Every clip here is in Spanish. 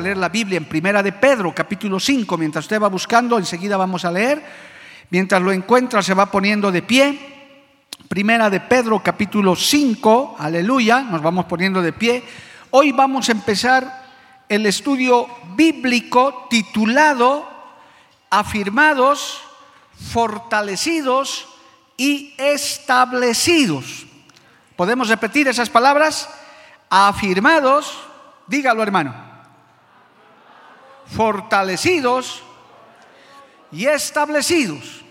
Leer la Biblia en Primera de Pedro, capítulo 5. Mientras usted va buscando, enseguida vamos a leer. Mientras lo encuentra, se va poniendo de pie. Primera de Pedro, capítulo 5. Aleluya. Nos vamos poniendo de pie. Hoy vamos a empezar el estudio bíblico titulado Afirmados, fortalecidos y establecidos. ¿Podemos repetir esas palabras? Afirmados, dígalo hermano, fortalecidos y establecidos.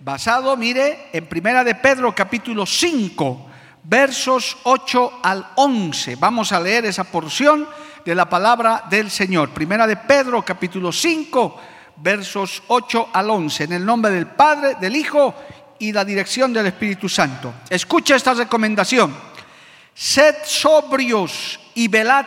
Basado, mire, en Primera de Pedro capítulo 5, versos 8 al 11. Vamos a leer esa porción de la palabra del Señor. Primera de Pedro capítulo 5, versos 8 al 11. En el nombre del Padre, del Hijo y la dirección del Espíritu Santo. Escucha esta recomendación. Sed sobrios y velad,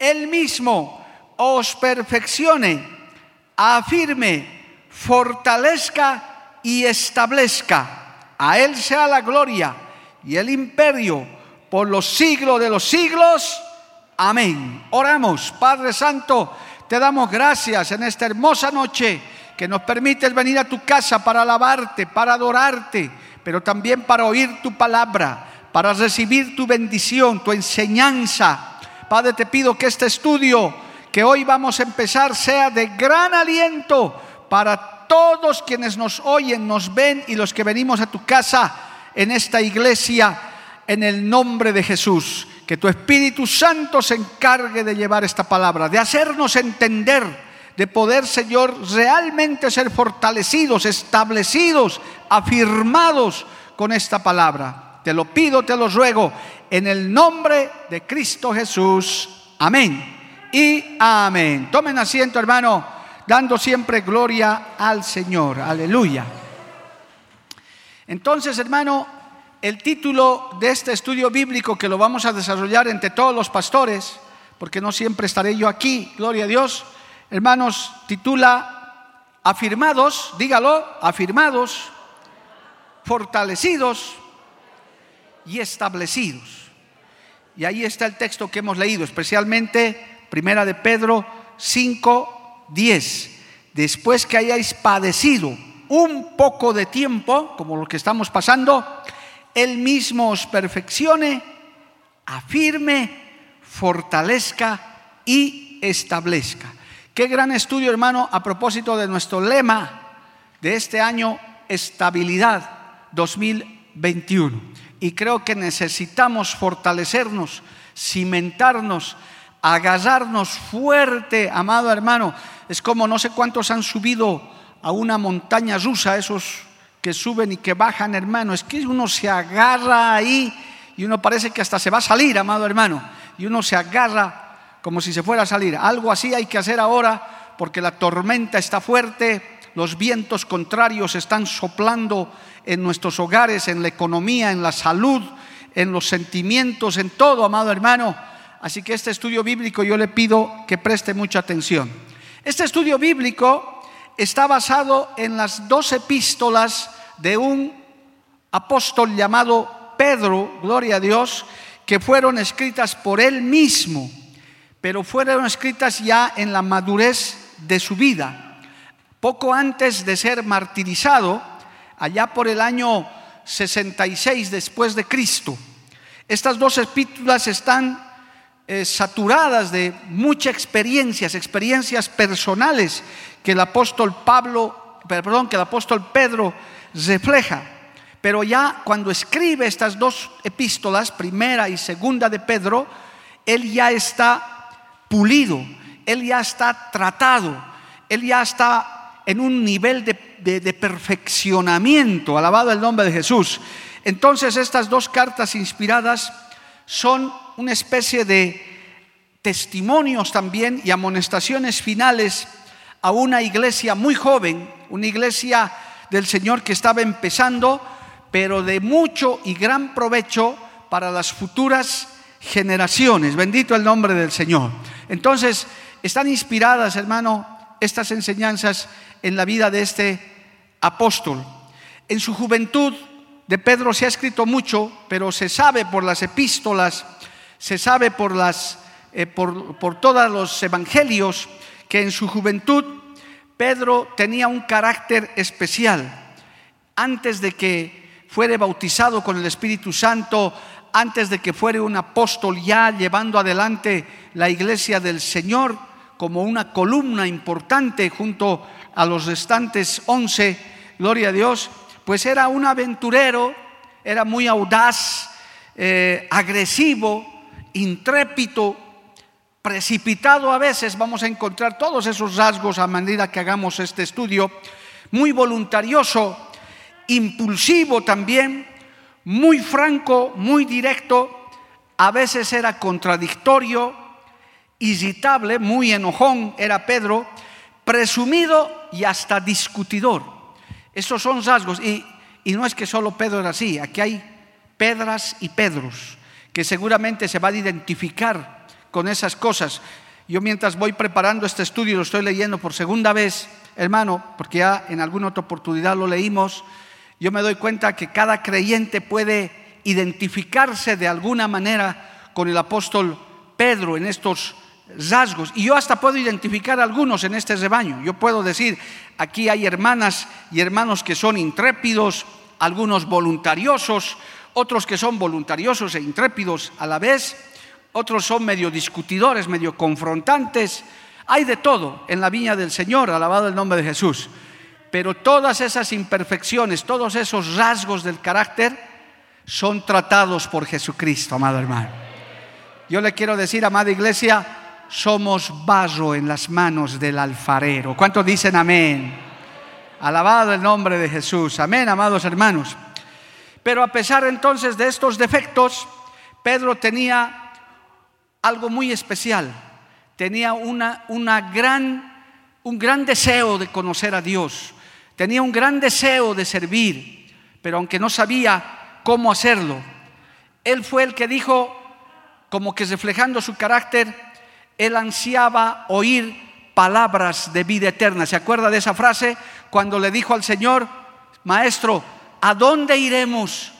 Él mismo os perfeccione, afirme, fortalezca y establezca. A Él sea la gloria y el imperio por los siglos de los siglos. Amén. Oramos, Padre Santo, te damos gracias en esta hermosa noche que nos permites venir a tu casa para alabarte, para adorarte, pero también para oír tu palabra, para recibir tu bendición, tu enseñanza. Padre, te pido que este estudio que hoy vamos a empezar sea de gran aliento para todos quienes nos oyen, nos ven y los que venimos a tu casa en esta iglesia en el nombre de Jesús. Que tu Espíritu Santo se encargue de llevar esta palabra, de hacernos entender, de poder, Señor, realmente ser fortalecidos, establecidos, afirmados con esta palabra. Te lo pido, te lo ruego, en el nombre de Cristo Jesús. Amén. Y amén. Tomen asiento, hermano, dando siempre gloria al Señor. Aleluya. Entonces, hermano, el título de este estudio bíblico que lo vamos a desarrollar entre todos los pastores, porque no siempre estaré yo aquí, gloria a Dios, hermanos, titula Afirmados, dígalo, afirmados, fortalecidos y establecidos. Y ahí está el texto que hemos leído, especialmente Primera de Pedro 5, 10. Después que hayáis padecido un poco de tiempo, como lo que estamos pasando, él mismo os perfeccione, afirme, fortalezca y establezca. Qué gran estudio, hermano, a propósito de nuestro lema de este año, estabilidad 2021. Y creo que necesitamos fortalecernos, cimentarnos, agarrarnos fuerte, amado hermano. Es como no sé cuántos han subido a una montaña rusa, esos que suben y que bajan, hermano. Es que uno se agarra ahí y uno parece que hasta se va a salir, amado hermano. Y uno se agarra como si se fuera a salir. Algo así hay que hacer ahora porque la tormenta está fuerte, los vientos contrarios están soplando en nuestros hogares, en la economía, en la salud, en los sentimientos, en todo, amado hermano. Así que este estudio bíblico yo le pido que preste mucha atención. Este estudio bíblico está basado en las dos epístolas de un apóstol llamado Pedro, gloria a Dios, que fueron escritas por él mismo, pero fueron escritas ya en la madurez de su vida. Poco antes de ser martirizado, allá por el año 66 después de Cristo, estas dos epístolas están eh, saturadas de muchas experiencias, experiencias personales que el apóstol Pablo, perdón, que el apóstol Pedro refleja. Pero ya cuando escribe estas dos epístolas, primera y segunda de Pedro, él ya está pulido, él ya está tratado, él ya está en un nivel de, de perfeccionamiento, alabado el nombre de Jesús. Entonces estas dos cartas inspiradas son una especie de testimonios también y amonestaciones finales a una iglesia muy joven, una iglesia del Señor que estaba empezando, pero de mucho y gran provecho para las futuras generaciones. Bendito el nombre del Señor. Entonces, están inspiradas, hermano, estas enseñanzas en la vida de este apóstol. En su juventud de Pedro se ha escrito mucho, pero se sabe por las epístolas, se sabe por, las, eh, por, todos los evangelios, que en su juventud Pedro tenía un carácter especial. Antes de que fuere bautizado con el Espíritu Santo, antes de que fuere un apóstol ya llevando adelante la iglesia del Señor como una columna importante junto a los restantes once, gloria a Dios, pues era un aventurero, era muy audaz, eh, agresivo, intrépido, precipitado a veces, vamos a encontrar todos esos rasgos a medida que hagamos este estudio, muy voluntarioso, impulsivo también, muy franco, muy directo, a veces era contradictorio, irritable, muy enojón era Pedro, presumido y hasta discutidor. Esos son rasgos. Y, y, no es que solo Pedro era así, aquí hay Pedras y Pedros, que seguramente se van a identificar con esas cosas. Yo mientras voy preparando este estudio, lo estoy leyendo por segunda vez, hermano, porque ya en alguna otra oportunidad lo leímos, yo me doy cuenta que cada creyente puede identificarse de alguna manera con el apóstol Pedro en estos rasgos. Y yo hasta puedo identificar algunos en este rebaño. Yo puedo decir, aquí hay hermanas y hermanos que son intrépidos, algunos voluntariosos, otros que son voluntariosos e intrépidos a la vez, otros son medio discutidores, medio confrontantes. Hay de todo en la viña del Señor, alabado el nombre de Jesús. Pero todas esas imperfecciones, todos esos rasgos del carácter son tratados por Jesucristo, amado hermano. Yo le quiero decir, amada iglesia, somos barro en las manos del alfarero. ¿Cuántos dicen amén? Alabado el nombre de Jesús. Amén, amados hermanos. Pero a pesar entonces de estos defectos, Pedro tenía algo muy especial. Tenía una, una gran, un gran deseo de conocer a Dios Tenía un gran deseo de servir, pero aunque no sabía cómo hacerlo, él fue el que dijo, como que reflejando su carácter, él ansiaba oír palabras de vida eterna. ¿Se acuerda de esa frase cuando le dijo al Señor, Maestro, ¿a dónde iremos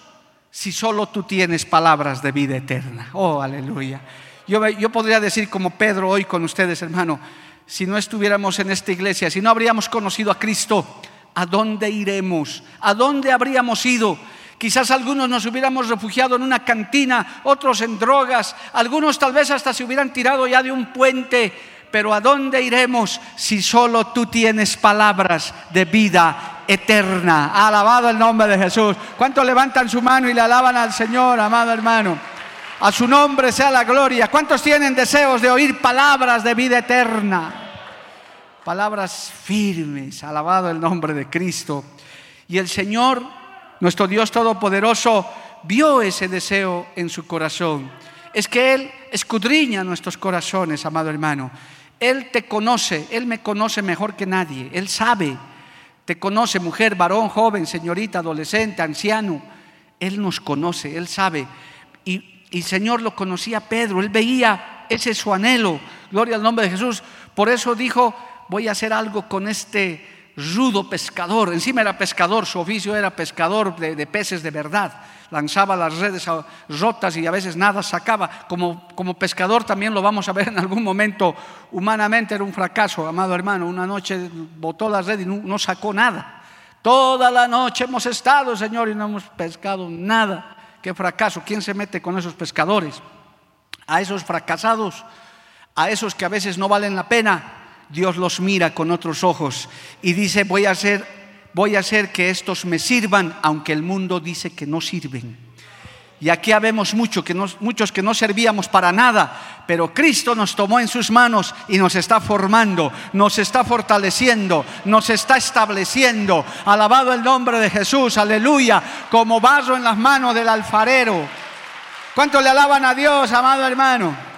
si solo tú tienes palabras de vida eterna? Oh, aleluya. Yo, yo podría decir como Pedro hoy con ustedes, hermano, si no estuviéramos en esta iglesia, si no habríamos conocido a Cristo, ¿a dónde iremos? ¿A dónde habríamos ido? Quizás algunos nos hubiéramos refugiado en una cantina, otros en drogas, algunos tal vez hasta se hubieran tirado ya de un puente. Pero ¿a dónde iremos si solo tú tienes palabras de vida eterna? Alabado el nombre de Jesús. ¿Cuántos levantan su mano y le alaban al Señor, amado hermano? A su nombre sea la gloria. ¿Cuántos tienen deseos de oír palabras de vida eterna? palabras firmes, alabado el nombre de Cristo. Y el Señor, nuestro Dios Todopoderoso, vio ese deseo en su corazón. Es que Él escudriña nuestros corazones, amado hermano. Él te conoce, Él me conoce mejor que nadie, Él sabe, te conoce mujer, varón, joven, señorita, adolescente, anciano. Él nos conoce, Él sabe. Y, y Señor lo conocía Pedro, Él veía ese su anhelo, gloria al nombre de Jesús. Por eso dijo, voy a hacer algo con este rudo pescador. Encima era pescador, su oficio era pescador de, peces de verdad. Lanzaba las redes rotas y a veces nada sacaba. Como, como pescador también lo vamos a ver en algún momento. Humanamente era un fracaso, amado hermano. Una noche botó la red y no sacó nada. Toda la noche hemos estado, Señor, y no hemos pescado nada. Qué fracaso. ¿Quién se mete con esos pescadores? A esos fracasados, a esos que a veces no valen la pena, Dios los mira con otros ojos y dice, voy a hacer, voy a hacer que estos me sirvan, aunque el mundo dice que no sirven. Y aquí habemos mucho, que muchos que no servíamos para nada, pero Cristo nos tomó en sus manos y nos está formando, nos está fortaleciendo, nos está estableciendo. Alabado el nombre de Jesús, aleluya, como vaso en las manos del alfarero. ¿Cuánto le alaban a Dios, amado hermano?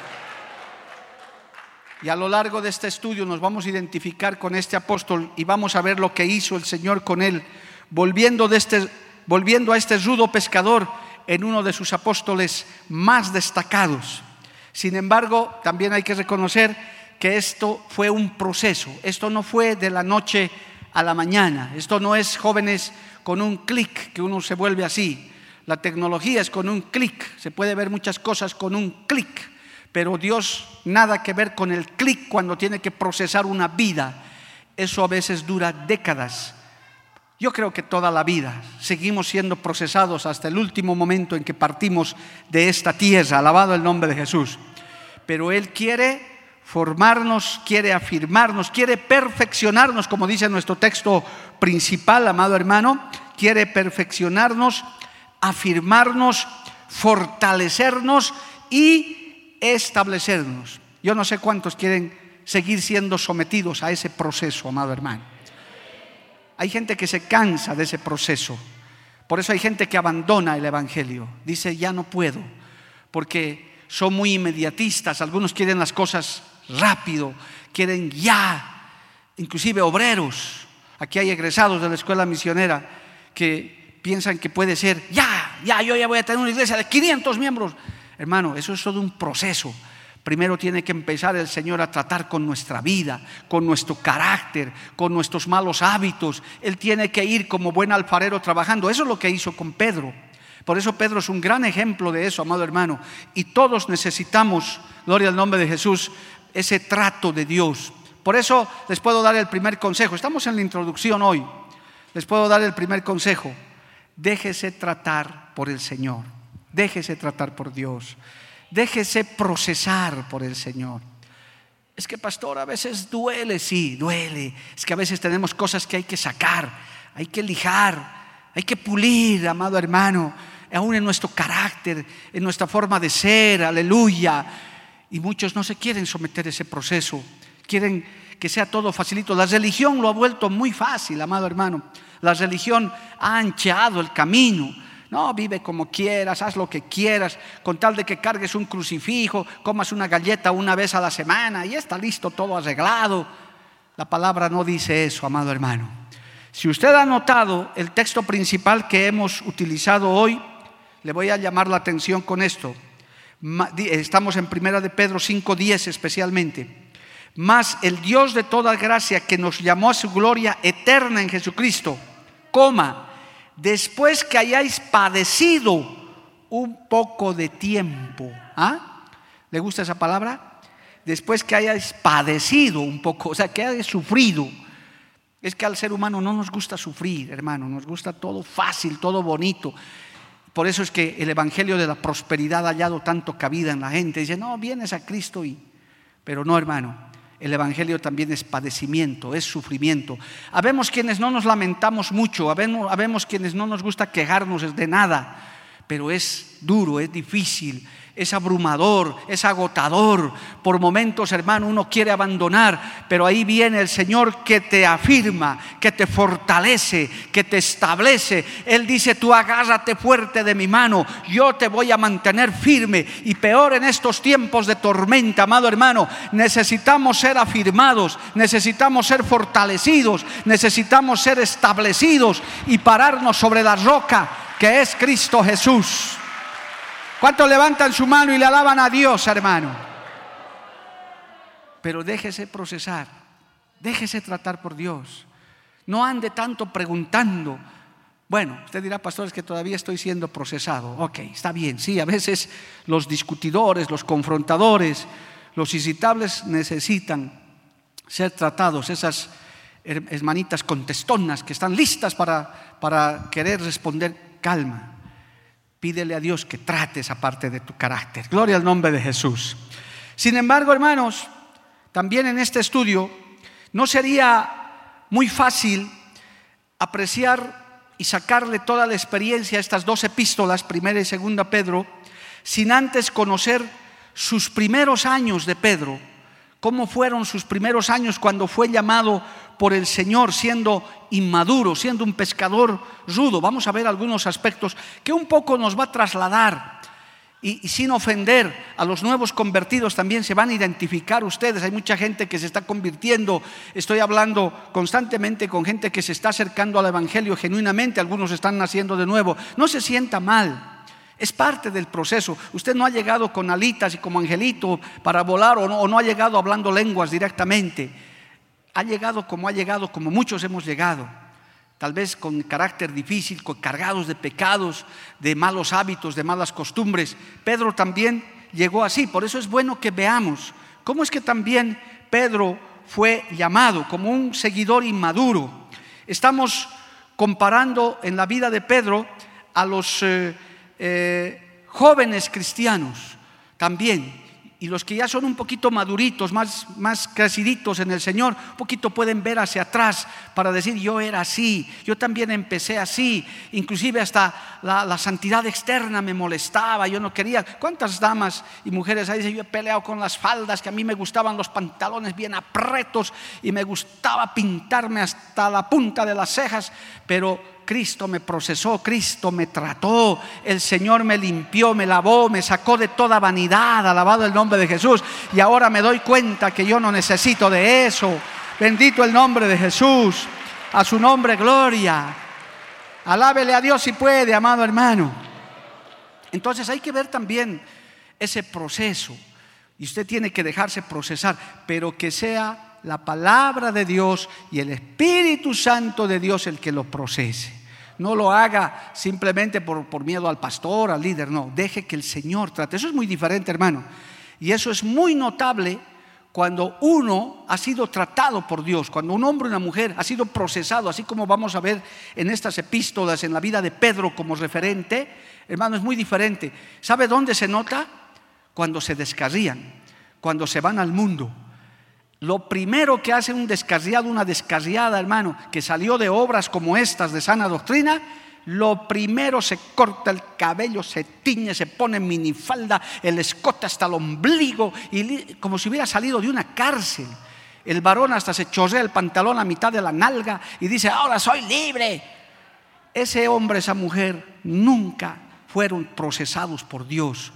Y a lo largo de este estudio nos vamos a identificar con este apóstol y vamos a ver lo que hizo el Señor con él, volviendo, de este, volviendo a este rudo pescador en uno de sus apóstoles más destacados. Sin embargo, también hay que reconocer que esto fue un proceso, esto no fue de la noche a la mañana, esto no es jóvenes con un clic que uno se vuelve así. La tecnología es con un clic, se puede ver muchas cosas con un clic. Pero Dios nada que ver con el clic cuando tiene que procesar una vida. Eso a veces dura décadas. Yo creo que toda la vida seguimos siendo procesados hasta el último momento en que partimos de esta tierra. Alabado el nombre de Jesús. Pero Él quiere formarnos, quiere afirmarnos, quiere perfeccionarnos, como dice nuestro texto principal, amado hermano, quiere perfeccionarnos, afirmarnos, fortalecernos y establecernos. Yo no sé cuántos quieren seguir siendo sometidos a ese proceso, amado hermano. Hay gente que se cansa de ese proceso. Por eso hay gente que abandona el Evangelio. Dice, ya no puedo, porque son muy inmediatistas. Algunos quieren las cosas rápido, quieren ya. Inclusive obreros. Aquí hay egresados de la escuela misionera que piensan que puede ser, ya, ya, yo ya voy a tener una iglesia de 500 miembros. Hermano, eso es todo un proceso. Primero tiene que empezar el Señor a tratar con nuestra vida, con nuestro carácter, con nuestros malos hábitos. Él tiene que ir como buen alfarero trabajando. Eso es lo que hizo con Pedro. Por eso Pedro es un gran ejemplo de eso, amado hermano. Y todos necesitamos, gloria al nombre de Jesús, ese trato de Dios. Por eso les puedo dar el primer consejo. Estamos en la introducción hoy. Les puedo dar el primer consejo. Déjese tratar por el Señor. Déjese tratar por Dios. Déjese procesar por el Señor. Es que, pastor, a veces duele, sí, duele. Es que a veces tenemos cosas que hay que sacar, hay que lijar, hay que pulir, amado hermano, aún en nuestro carácter, en nuestra forma de ser, aleluya. Y muchos no se quieren someter a ese proceso, quieren que sea todo facilito. La religión lo ha vuelto muy fácil, amado hermano. La religión ha ancheado el camino. No, vive como quieras, haz lo que quieras, con tal de que cargues un crucifijo, comas una galleta una vez a la semana y está listo todo arreglado. La palabra no dice eso, amado hermano. Si usted ha notado el texto principal que hemos utilizado hoy, le voy a llamar la atención con esto. Estamos en Primera de Pedro 5:10 especialmente. Mas el Dios de toda gracia que nos llamó a su gloria eterna en Jesucristo, coma, después que hayáis padecido un poco de tiempo. ¿Ah? ¿Le gusta esa palabra? Después que hayáis padecido un poco, o sea, que hayáis sufrido. Es que al ser humano no nos gusta sufrir, hermano, nos gusta todo fácil, todo bonito. Por eso es que el Evangelio de la prosperidad ha hallado tanto cabida en la gente. Dice, no, vienes a Cristo y... Pero no, hermano, el Evangelio también es padecimiento, es sufrimiento. Habemos quienes no nos lamentamos mucho, habemos, quienes no nos gusta quejarnos de nada, pero es duro, es difícil, es abrumador, es agotador. Por momentos, hermano, uno quiere abandonar, pero ahí viene el Señor que te afirma, que te fortalece, que te establece. Él dice, tú agárrate fuerte de mi mano, yo te voy a mantener firme. Y peor en estos tiempos de tormenta, amado hermano, necesitamos ser afirmados, necesitamos ser fortalecidos, necesitamos ser establecidos y pararnos sobre la roca que es Cristo Jesús. ¿Cuántos levantan su mano y le alaban a Dios, hermano? Pero déjese procesar, déjese tratar por Dios. No ande tanto preguntando. Bueno, usted dirá, pastor, es que todavía estoy siendo procesado. Ok, está bien, sí, a veces los discutidores, los confrontadores, los incitables necesitan ser tratados, esas hermanitas contestonas que están listas para, para querer responder calma. Pídele a Dios que trate esa parte de tu carácter. Gloria al nombre de Jesús. Sin embargo, hermanos, también en este estudio no sería muy fácil apreciar y sacarle toda la experiencia a estas dos epístolas, primera y segunda Pedro, sin antes conocer sus primeros años de Pedro, cómo fueron sus primeros años cuando fue llamado por el Señor siendo inmaduro, siendo un pescador rudo. Vamos a ver algunos aspectos que un poco nos va a trasladar y, sin ofender a los nuevos convertidos también se van a identificar ustedes. Hay mucha gente que se está convirtiendo. Estoy hablando constantemente con gente que se está acercando al Evangelio genuinamente. Algunos están naciendo de nuevo. No se sienta mal. Es parte del proceso. Usted no ha llegado con alitas y como angelito para volar o no, o no ha llegado hablando lenguas directamente. Ha llegado como ha llegado, como muchos hemos llegado. Tal vez con carácter difícil, cargados de pecados, de malos hábitos, de malas costumbres. Pedro también llegó así. Por eso es bueno que veamos cómo es que también Pedro fue llamado como un seguidor inmaduro. Estamos comparando en la vida de Pedro a los... Eh, eh, jóvenes cristianos también, y los que ya son un poquito maduritos, más, más creciditos en el Señor, un poquito pueden ver hacia atrás para decir, yo era así, yo también empecé así, inclusive hasta la, santidad externa me molestaba, yo no quería. ¿Cuántas damas y mujeres ahí dicen, yo he peleado con las faldas, que a mí me gustaban los pantalones bien apretos y me gustaba pintarme hasta la punta de las cejas, pero Cristo me procesó, Cristo me trató, el Señor me limpió, me lavó, me sacó de toda vanidad, alabado el nombre de Jesús. Y ahora me doy cuenta que yo no necesito de eso. Bendito el nombre de Jesús, a su nombre gloria. Alábele a Dios si puede, amado hermano. Entonces hay que ver también ese proceso. Y usted tiene que dejarse procesar, pero que sea la palabra de Dios y el Espíritu Santo de Dios el que lo procese. No lo haga simplemente por, por, miedo al pastor, al líder, no, deje que el Señor trate. Eso es muy diferente, hermano. Y eso es muy notable cuando uno ha sido tratado por Dios, cuando un hombre o una mujer ha sido procesado, así como vamos a ver en estas epístolas, en la vida de Pedro como referente, hermano, es muy diferente. ¿Sabe dónde se nota? Cuando se descarrían, cuando se van al mundo lo primero que hace un descarriado, una descarriada, hermano, que salió de obras como estas de sana doctrina, lo primero se corta el cabello, se tiñe, se pone minifalda, el escote hasta el ombligo, y como si hubiera salido de una cárcel. El varón hasta se chorrea el pantalón a mitad de la nalga y dice, ahora soy libre. Ese hombre, esa mujer, nunca fueron procesados por Dios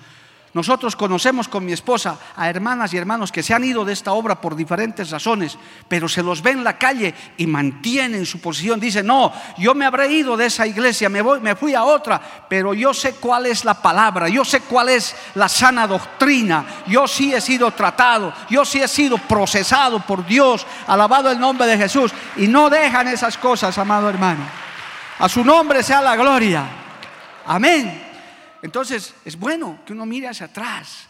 nosotros conocemos con mi esposa a hermanas y hermanos que se han ido de esta obra por diferentes razones, pero se los ve en la calle y mantienen su posición. Dicen, no, yo me habré ido de esa iglesia, me, voy, me fui a otra, pero yo sé cuál es la palabra, yo sé cuál es la sana doctrina, yo sí he sido tratado, yo sí he sido procesado por Dios, alabado el nombre de Jesús, y no dejan esas cosas, amado hermano. A su nombre sea la gloria. Amén. Entonces, es bueno que uno mire hacia atrás,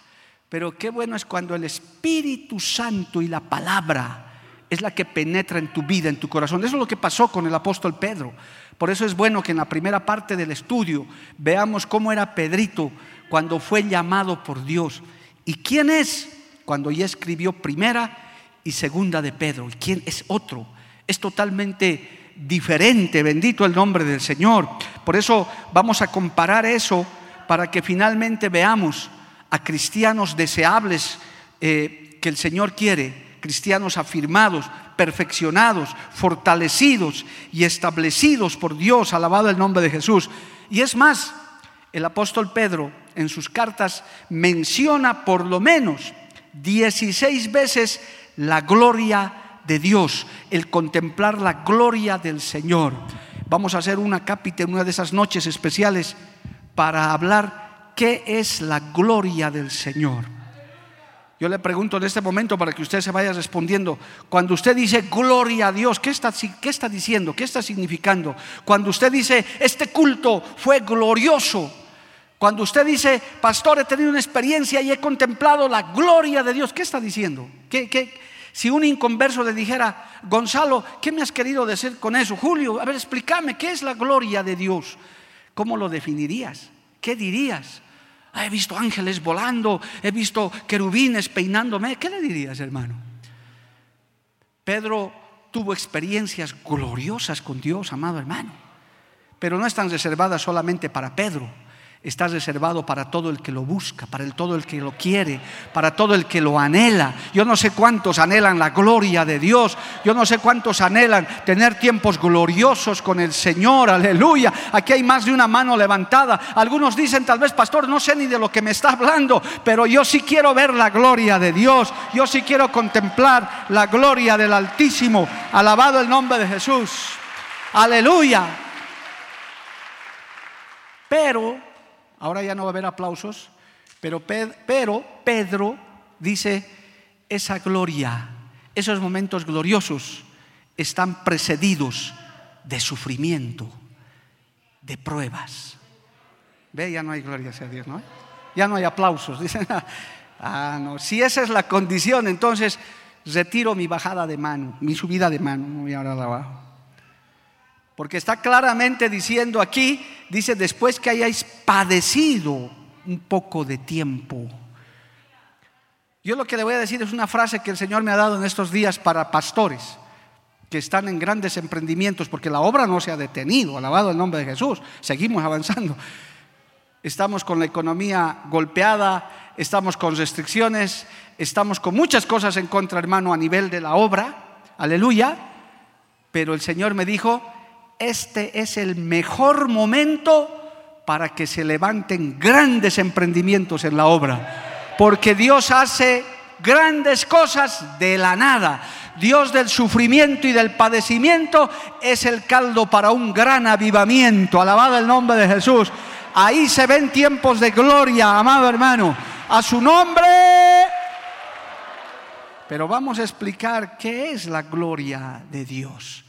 pero qué bueno es cuando el Espíritu Santo y la palabra es la que penetra en tu vida, en tu corazón. Eso es lo que pasó con el apóstol Pedro. Por eso es bueno que en la primera parte del estudio veamos cómo era Pedrito cuando fue llamado por Dios. ¿Y quién es? Cuando ya escribió primera y segunda de Pedro. ¿Y quién es otro? Es totalmente diferente, bendito el nombre del Señor. Por eso vamos a comparar eso para que finalmente veamos a cristianos deseables eh, que el Señor quiere, cristianos afirmados, perfeccionados, fortalecidos y establecidos por Dios, alabado el nombre de Jesús. Y es más, el apóstol Pedro en sus cartas menciona por lo menos 16 veces la gloria de Dios, el contemplar la gloria del Señor. Vamos a hacer una cápita en una de esas noches especiales para hablar qué es la gloria del Señor. Yo le pregunto en este momento para que usted se vaya respondiendo. Cuando usted dice gloria a Dios, ¿qué está, ¿qué está diciendo? ¿Qué está significando? Cuando usted dice este culto fue glorioso. Cuando usted dice, pastor, he tenido una experiencia y he contemplado la gloria de Dios, ¿qué está diciendo? ¿Qué, si un inconverso le dijera, Gonzalo, ¿qué me has querido decir con eso? Julio, a ver, explícame, ¿qué es la gloria de Dios? ¿Cómo lo definirías? ¿Qué dirías? Ah, he visto ángeles volando, he visto querubines peinándome. ¿Qué le dirías, hermano? Pedro tuvo experiencias gloriosas con Dios, amado hermano, pero no están reservadas solamente para Pedro está reservado para todo el que lo busca, para el, todo el que lo quiere, para todo el que lo anhela. Yo no sé cuántos anhelan la gloria de Dios, yo no sé cuántos anhelan tener tiempos gloriosos con el Señor, aleluya. Aquí hay más de una mano levantada. Algunos dicen tal vez, pastor, no sé ni de lo que me está hablando, pero yo sí quiero ver la gloria de Dios, yo sí quiero contemplar la gloria del Altísimo. Alabado el nombre de Jesús. Aleluya. Pero Ahora ya no va a haber aplausos, pero, Pedro dice, esa gloria, esos momentos gloriosos están precedidos de sufrimiento, de pruebas. Ve, ya no hay gloria a Dios, ¿no? Ya no hay aplausos. Dicen, ah, no. Si esa es la condición, entonces retiro mi bajada de mano, mi subida de mano. No voy ahora abajo. Porque está claramente diciendo aquí, dice, después que hayáis padecido un poco de tiempo. Yo lo que le voy a decir es una frase que el Señor me ha dado en estos días para pastores que están en grandes emprendimientos, porque la obra no se ha detenido, alabado el nombre de Jesús, seguimos avanzando. Estamos con la economía golpeada, estamos con restricciones, estamos con muchas cosas en contra, hermano, a nivel de la obra, aleluya, pero el Señor me dijo, este es el mejor momento para que se levanten grandes emprendimientos en la obra. Porque Dios hace grandes cosas de la nada. Dios del sufrimiento y del padecimiento es el caldo para un gran avivamiento. Alabado el nombre de Jesús. Ahí se ven tiempos de gloria, amado hermano. A su nombre. Pero vamos a explicar qué es la gloria de Dios.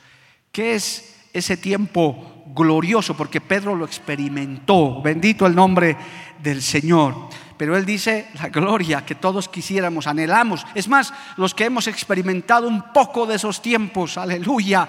¿Qué es ese tiempo glorioso, porque Pedro lo experimentó. Bendito el nombre del Señor. Pero él dice la gloria que todos quisiéramos, anhelamos. Es más, los que hemos experimentado un poco de esos tiempos, aleluya,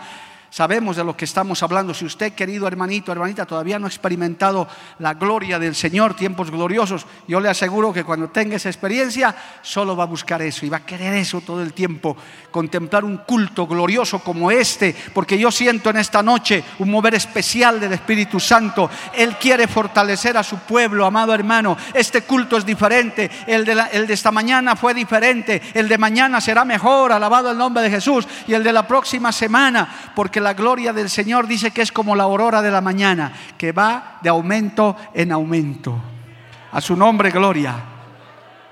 Sabemos de lo que estamos hablando. Si usted, querido hermanito, hermanita, todavía no ha experimentado la gloria del Señor, tiempos gloriosos, yo le aseguro que cuando tenga esa experiencia, solo va a buscar eso y va a querer eso todo el tiempo, contemplar un culto glorioso como este, porque yo siento en esta noche un mover especial del Espíritu Santo. Él quiere fortalecer a su pueblo, amado hermano. Este culto es diferente, el de, el de esta mañana fue diferente, el de mañana será mejor, alabado el nombre de Jesús, y el de la próxima semana, la gloria del Señor dice que es como la aurora de la mañana, que va de aumento en aumento. A su nombre, gloria.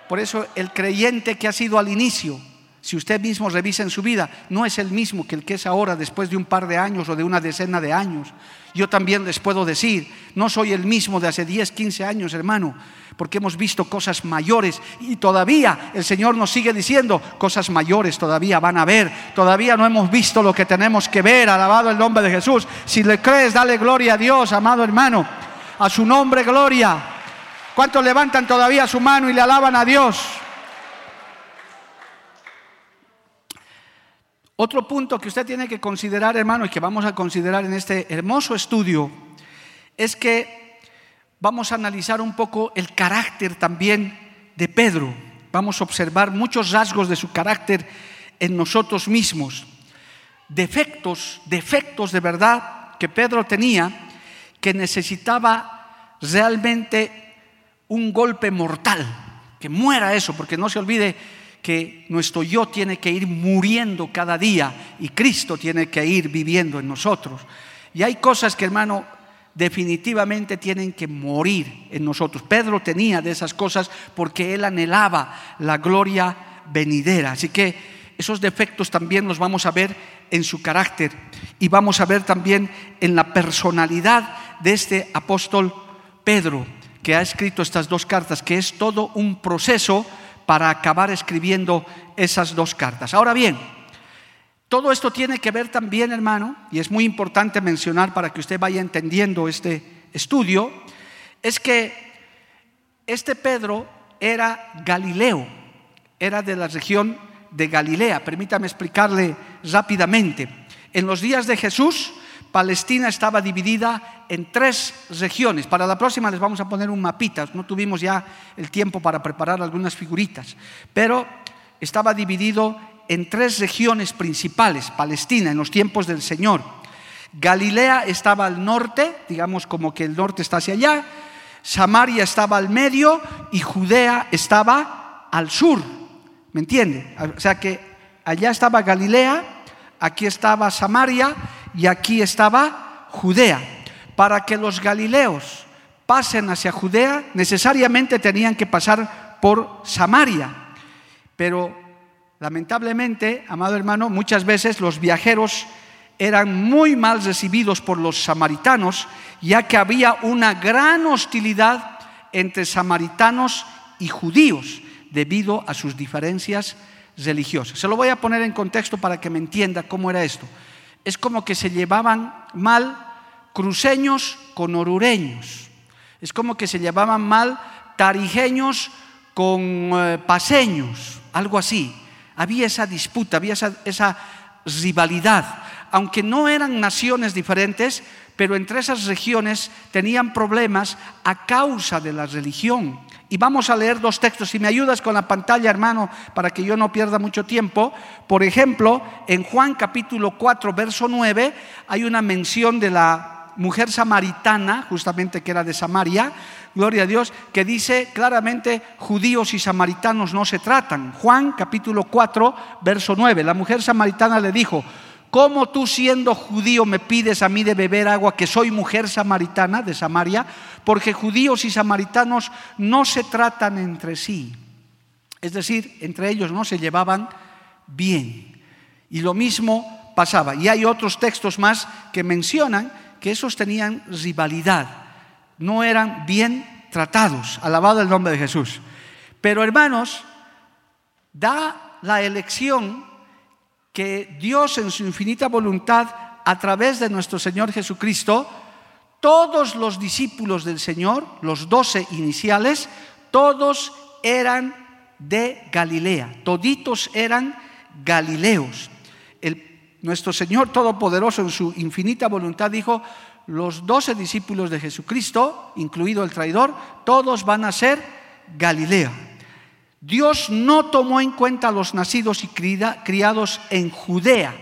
Por eso el creyente que ha sido al inicio, si usted mismo revisa en su vida, no es el mismo que el que es ahora después de un par de años o de una decena de años. Yo también les puedo decir, no soy el mismo de hace 10, 15 años, hermano porque hemos visto cosas mayores y todavía el Señor nos sigue diciendo, cosas mayores todavía van a ver, todavía no hemos visto lo que tenemos que ver, alabado el nombre de Jesús. Si le crees, dale gloria a Dios, amado hermano, a su nombre gloria. ¿Cuántos levantan todavía su mano y le alaban a Dios? Otro punto que usted tiene que considerar, hermano, y que vamos a considerar en este hermoso estudio, es que vamos a analizar un poco el carácter también de Pedro. Vamos a observar muchos rasgos de su carácter en nosotros mismos. Defectos, defectos de verdad que Pedro tenía, que necesitaba realmente un golpe mortal, que muera eso, porque no se olvide que nuestro yo tiene que ir muriendo cada día y Cristo tiene que ir viviendo en nosotros. Y hay cosas que, hermano, definitivamente tienen que morir en nosotros. Pedro tenía de esas cosas porque él anhelaba la gloria venidera. Así que esos defectos también los vamos a ver en su carácter y vamos a ver también en la personalidad de este apóstol Pedro, que ha escrito estas dos cartas, que es todo un proceso para acabar escribiendo esas dos cartas. Ahora bien, todo esto tiene que ver también, hermano, y es muy importante mencionar para que usted vaya entendiendo este estudio, es que este Pedro era Galileo, era de la región de Galilea. Permítame explicarle rápidamente. En los días de Jesús, Palestina estaba dividida en tres regiones. Para la próxima les vamos a poner un mapita. No tuvimos ya el tiempo para preparar algunas figuritas, pero estaba dividido en tres regiones principales, Palestina, en los tiempos del Señor. Galilea estaba al norte, digamos como que el norte está hacia allá, Samaria estaba al medio y Judea estaba al sur. ¿Me entiende? O sea que allá estaba Galilea, aquí estaba Samaria y aquí estaba Judea. Para que los galileos pasen hacia Judea, necesariamente tenían que pasar por Samaria. Pero lamentablemente, amado hermano, muchas veces los viajeros eran muy mal recibidos por los samaritanos, ya que había una gran hostilidad entre samaritanos y judíos debido a sus diferencias religiosas. Se lo voy a poner en contexto para que me entienda cómo era esto es como que se llevaban mal cruceños con orureños. Es como que se llevaban mal tarijeños con eh, paseños, algo así. Había esa disputa, había esa, rivalidad. Aunque no eran naciones diferentes, pero entre esas regiones tenían problemas a causa de la religión. Y vamos a leer dos textos. Si me ayudas con la pantalla, hermano, para que yo no pierda mucho tiempo. Por ejemplo, en Juan capítulo 4, verso 9, hay una mención de la mujer samaritana, justamente que era de Samaria, gloria a Dios, que dice claramente judíos y samaritanos no se tratan. Juan capítulo 4, verso 9, la mujer samaritana le dijo, ¿Cómo tú siendo judío me pides a mí de beber agua que soy mujer samaritana de Samaria? Porque judíos y samaritanos no se tratan entre sí. Es decir, entre ellos no se llevaban bien. Y lo mismo pasaba. Y hay otros textos más que mencionan que esos tenían rivalidad. No eran bien tratados. Alabado el nombre de Jesús. Pero hermanos, da la elección que Dios en su infinita voluntad, a través de nuestro Señor Jesucristo, todos los discípulos del Señor, los doce iniciales, todos eran de Galilea, toditos eran galileos. nuestro Señor Todopoderoso en su infinita voluntad dijo, los doce discípulos de Jesucristo, incluido el traidor, todos van a ser Galilea. Dios no tomó en cuenta a los nacidos y criados en Judea.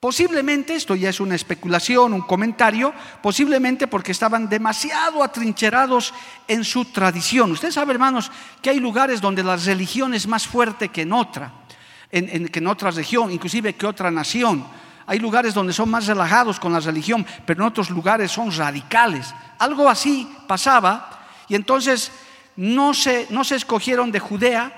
Posiblemente, esto ya es una especulación, un comentario, posiblemente porque estaban demasiado atrincherados en su tradición. Usted sabe, hermanos, que hay lugares donde la religión es más fuerte que en otra, en, que en otra región, inclusive que otra nación. Hay lugares donde son más relajados con la religión, pero en otros lugares son radicales. Algo así pasaba y entonces no se, no se escogieron de Judea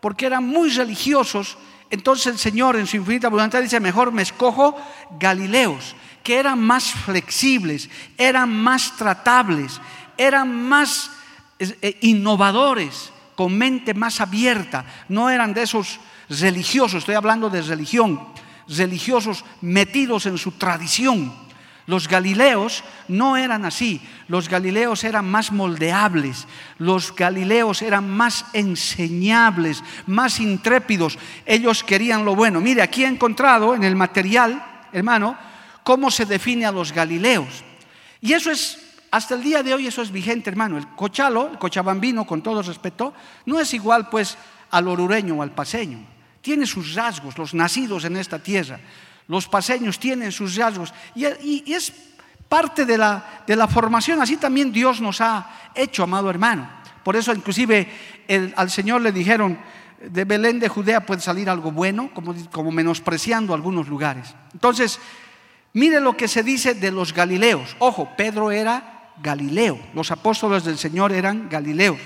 porque eran muy religiosos. Entonces el Señor en su infinita voluntad dice, mejor me escojo Galileos, que eran más flexibles, eran más tratables, eran más eh, innovadores, con mente más abierta. No eran de esos religiosos, estoy hablando de religión, religiosos metidos en su tradición los galileos no eran así, los galileos eran más moldeables, los galileos eran más enseñables, más intrépidos, ellos querían lo bueno. Mire, aquí he encontrado en el material, hermano, cómo se define a los galileos. Y eso es, hasta el día de hoy eso es vigente, hermano. El cochalo, el cochabambino, con todo respeto, no es igual pues al orureño o al paseño. Tiene sus rasgos, los nacidos en esta tierra. Los paseños tienen sus rasgos y, es parte de la, de la, formación. Así también Dios nos ha hecho, amado hermano. Por eso inclusive al Señor le dijeron, de Belén de Judea puede salir algo bueno, como, como menospreciando algunos lugares. Entonces, mire lo que se dice de los galileos. Ojo, Pedro era Galileo, los apóstoles del Señor eran galileos.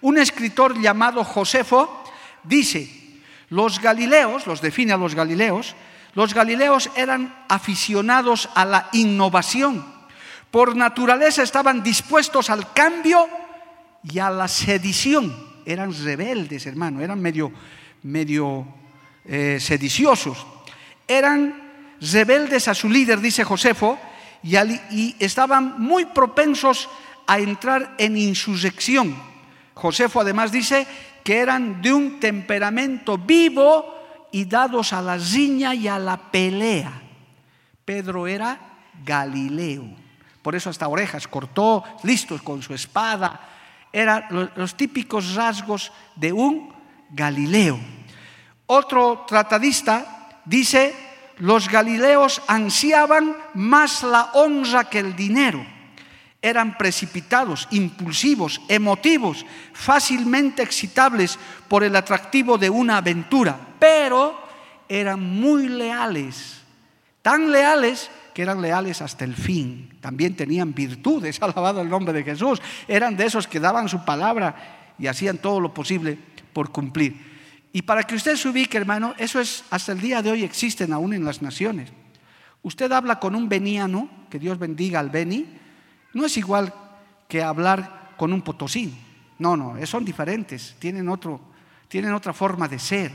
Un escritor llamado Josefo dice, los galileos, los define a los galileos, los galileos eran aficionados a la innovación. Por naturaleza estaban dispuestos al cambio y a la sedición. eran rebeldes, hermano, eran medio, medio eh, sediciosos. Eran rebeldes a su líder, dice Josefo, y, y estaban muy propensos a entrar en insurrección. Josefo además dice que eran de un temperamento vivo y dados a la riña y a la pelea. Pedro era Galileo, por eso hasta orejas cortó, listos con su espada. Eran los típicos rasgos de un Galileo. Otro tratadista dice, los galileos ansiaban más la honra que el dinero eran precipitados, impulsivos, emotivos, fácilmente excitables por el atractivo de una aventura, pero eran muy leales, tan leales que eran leales hasta el fin. También tenían virtudes, alabado el nombre de Jesús. Eran de esos que daban su palabra y hacían todo lo posible por cumplir. Y para que usted se ubique, hermano, eso es hasta el día de hoy existen aún en las naciones. Usted habla con un veniano, que Dios bendiga al Beni, no es igual que hablar con un potosí. No, no, son diferentes, tienen, otro, tienen otra forma de ser.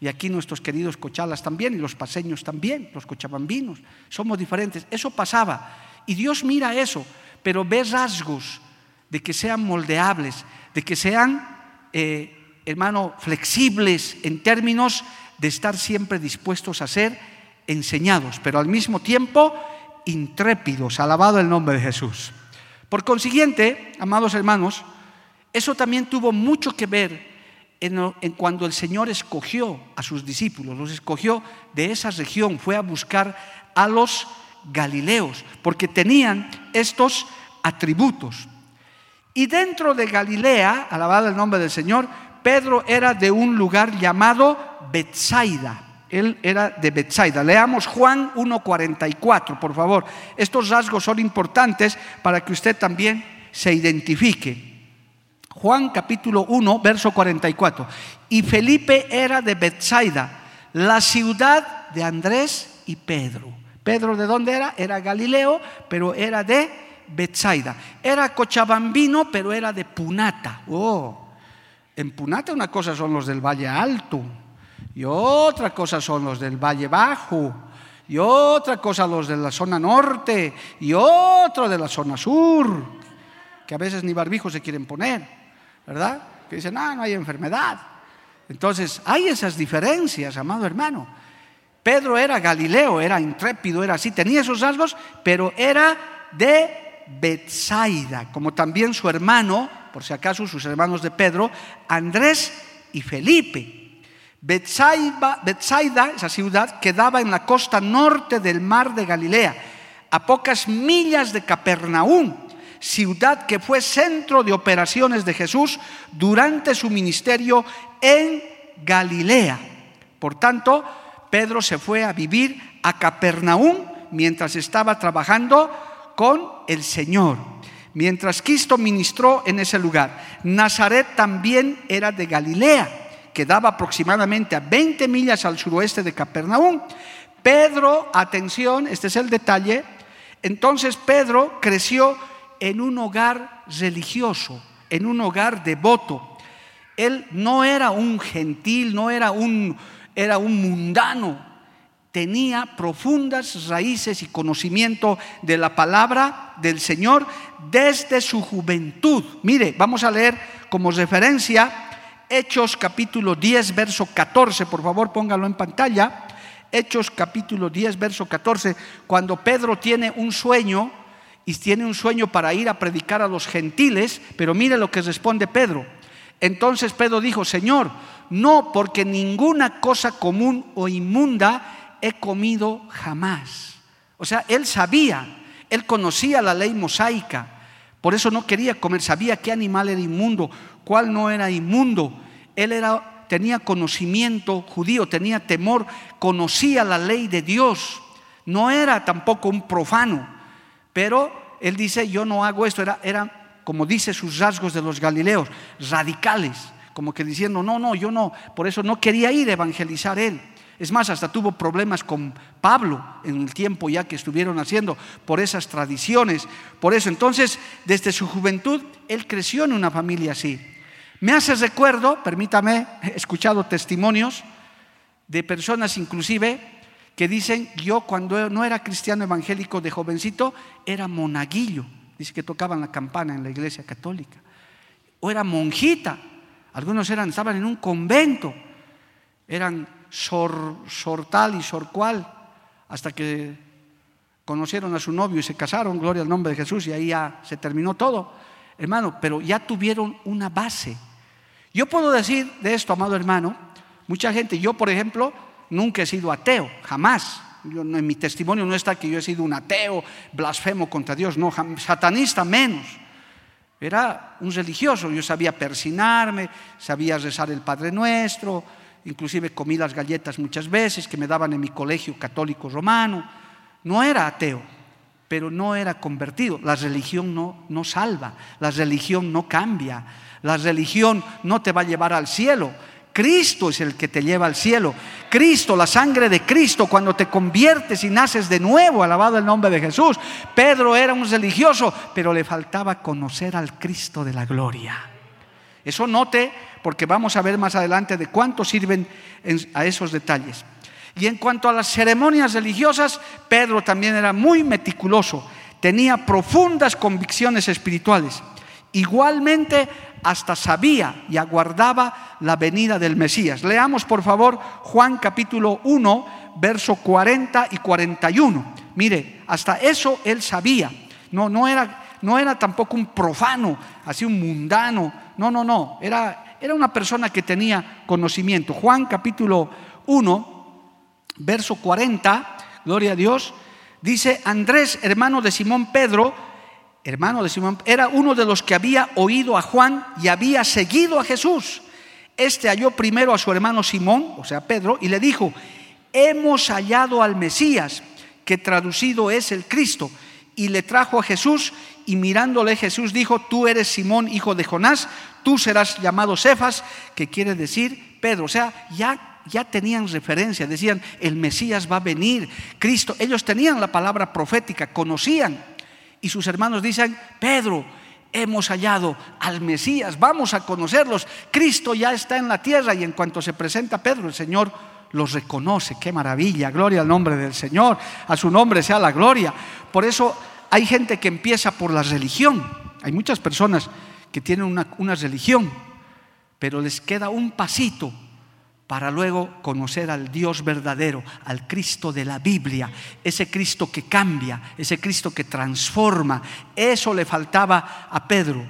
Y aquí nuestros queridos cochalas también, y los paseños también, los cochabambinos, somos diferentes. Eso pasaba. Y Dios mira eso, pero ve rasgos de que sean moldeables, de que sean, eh, hermano, flexibles en términos de estar siempre dispuestos a ser enseñados, pero al mismo tiempo intrépidos, alabado el nombre de Jesús. Por consiguiente, amados hermanos, eso también tuvo mucho que ver en, cuando el Señor escogió a sus discípulos, los escogió de esa región, fue a buscar a los galileos, porque tenían estos atributos. Y dentro de Galilea, alabado el nombre del Señor, Pedro era de un lugar llamado Bethsaida. Él era de Bethsaida. Leamos Juan 1.44, por favor. Estos rasgos son importantes para que usted también se identifique. Juan capítulo 1, verso 44. Y Felipe era de Bethsaida, la ciudad de Andrés y Pedro. Pedro de dónde era? Era Galileo, pero era de Bethsaida. Era cochabambino, pero era de Punata. Oh, en Punata una cosa son los del Valle Alto y otra cosa son los del Valle Bajo, y otra cosa los de la zona norte, y otro de la zona sur, que a veces ni barbijos se quieren poner, ¿verdad? Que dicen, ah, no hay enfermedad. Entonces, hay esas diferencias, amado hermano. Pedro era Galileo, era intrépido, era así, tenía esos rasgos, pero era de Bethsaida, como también su hermano, por si acaso sus hermanos de Pedro, Andrés y Felipe. Bethsaida, esa ciudad, quedaba en la costa norte del mar de Galilea, a pocas millas de Capernaum, ciudad que fue centro de operaciones de Jesús durante su ministerio en Galilea. Por tanto, Pedro se fue a vivir a Capernaum mientras estaba trabajando con el Señor. Mientras Cristo ministró en ese lugar. Nazaret también era de Galilea quedaba aproximadamente a 20 millas al suroeste de Capernaum. Pedro, atención, este es el detalle, entonces Pedro creció en un hogar religioso, en un hogar devoto. Él no era un gentil, no era un, era un mundano, tenía profundas raíces y conocimiento de la palabra del Señor desde su juventud. Mire, vamos a leer como referencia Hechos capítulo 10, verso 14, por favor póngalo en pantalla. Hechos capítulo 10, verso 14, cuando Pedro tiene un sueño y tiene un sueño para ir a predicar a los gentiles, pero mire lo que responde Pedro. Entonces Pedro dijo, Señor, no porque ninguna cosa común o inmunda he comido jamás. O sea, él sabía, él conocía la ley mosaica, por eso no quería comer, sabía qué animal era inmundo, cuál no era inmundo. Él era, tenía conocimiento judío, tenía temor, conocía la ley de Dios. No era tampoco un profano, pero él dice, yo no hago esto, era, era como dice sus rasgos de los galileos, radicales, como que diciendo, no, no, yo no, por eso no quería ir a evangelizar él. Es más, hasta tuvo problemas con Pablo en el tiempo ya que estuvieron haciendo por esas tradiciones. Por eso, entonces, desde su juventud, él creció en una familia así. Me hace recuerdo, permítame, he escuchado testimonios de personas inclusive que dicen, yo cuando no era cristiano evangélico de jovencito, era monaguillo, dice que tocaban la campana en la iglesia católica, o era monjita, algunos eran, estaban en un convento, eran sor, tal y sor cual, hasta que conocieron a su novio y se casaron, gloria al nombre de Jesús, y ahí ya se terminó todo, hermano, pero ya tuvieron una base. Yo puedo decir de esto, amado hermano, mucha gente, yo por ejemplo, nunca he sido ateo, jamás. en mi testimonio no está que yo he sido un ateo, blasfemo contra Dios, no, satanista menos. Era un religioso, yo sabía persinarme, sabía rezar el Padre Nuestro, inclusive comí las galletas muchas veces que me daban en mi colegio católico romano. No era ateo, pero no era convertido. La religión no, no salva, la religión no cambia, la religión no te va a llevar al cielo. Cristo es el que te lleva al cielo. Cristo, la sangre de Cristo, cuando te conviertes y naces de nuevo, alabado el nombre de Jesús. Pedro era un religioso, pero le faltaba conocer al Cristo de la gloria. Eso note, porque vamos a ver más adelante de cuánto sirven a esos detalles. Y en cuanto a las ceremonias religiosas, Pedro también era muy meticuloso, tenía profundas convicciones espirituales. Igualmente hasta sabía y aguardaba la venida del Mesías. Leamos por favor Juan capítulo 1, verso 40 y 41. Mire, hasta eso él sabía. No, no era, no era tampoco un profano, así un mundano. No, no, no. Era, era una persona que tenía conocimiento. Juan capítulo 1, verso 40, gloria a Dios, dice Andrés, hermano de Simón Pedro, hermano de Simón, era uno de los que había oído a Juan y había seguido a Jesús. Este halló primero a su hermano Simón, o sea, Pedro, y le dijo, hemos hallado al Mesías, que traducido es el Cristo. Y le trajo a Jesús y mirándole Jesús dijo, tú eres Simón, hijo de Jonás, tú serás llamado Cefas, que quiere decir Pedro. O sea, ya ya tenían referencia, decían, el Mesías va a venir, Cristo, ellos tenían la palabra profética, conocían y sus hermanos dicen, Pedro, hemos hallado al Mesías, vamos a conocerlos. Cristo ya está en la tierra y en cuanto se presenta Pedro, el Señor los reconoce. Qué maravilla, gloria al nombre del Señor, a su nombre sea la gloria. Por eso hay gente que empieza por la religión. Hay muchas personas que tienen una, religión, pero les queda un pasito para luego conocer al Dios verdadero, al Cristo de la Biblia, ese Cristo que cambia, ese Cristo que transforma. Eso le faltaba a Pedro.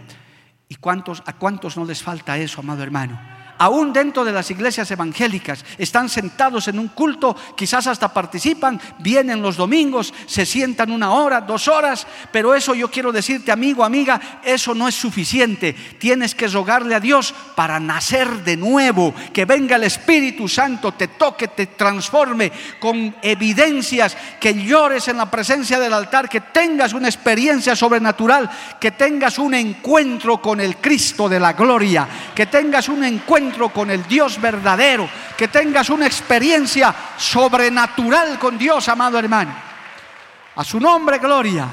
¿Y cuántos, a cuántos no les falta eso, amado hermano? Aún dentro de las iglesias evangélicas, están sentados en un culto, quizás hasta participan, vienen los domingos, se sientan una hora, dos horas, pero eso yo quiero decirte, amigo, amiga, eso no es suficiente. Tienes que rogarle a Dios para nacer de nuevo, que venga el Espíritu Santo, te toque, te transforme con evidencias, que llores en la presencia del altar, que tengas una experiencia sobrenatural, que tengas un encuentro con el Cristo de la gloria, que tengas un encuentro con el Dios verdadero, que tengas una experiencia sobrenatural con Dios, amado hermano. A su nombre, gloria.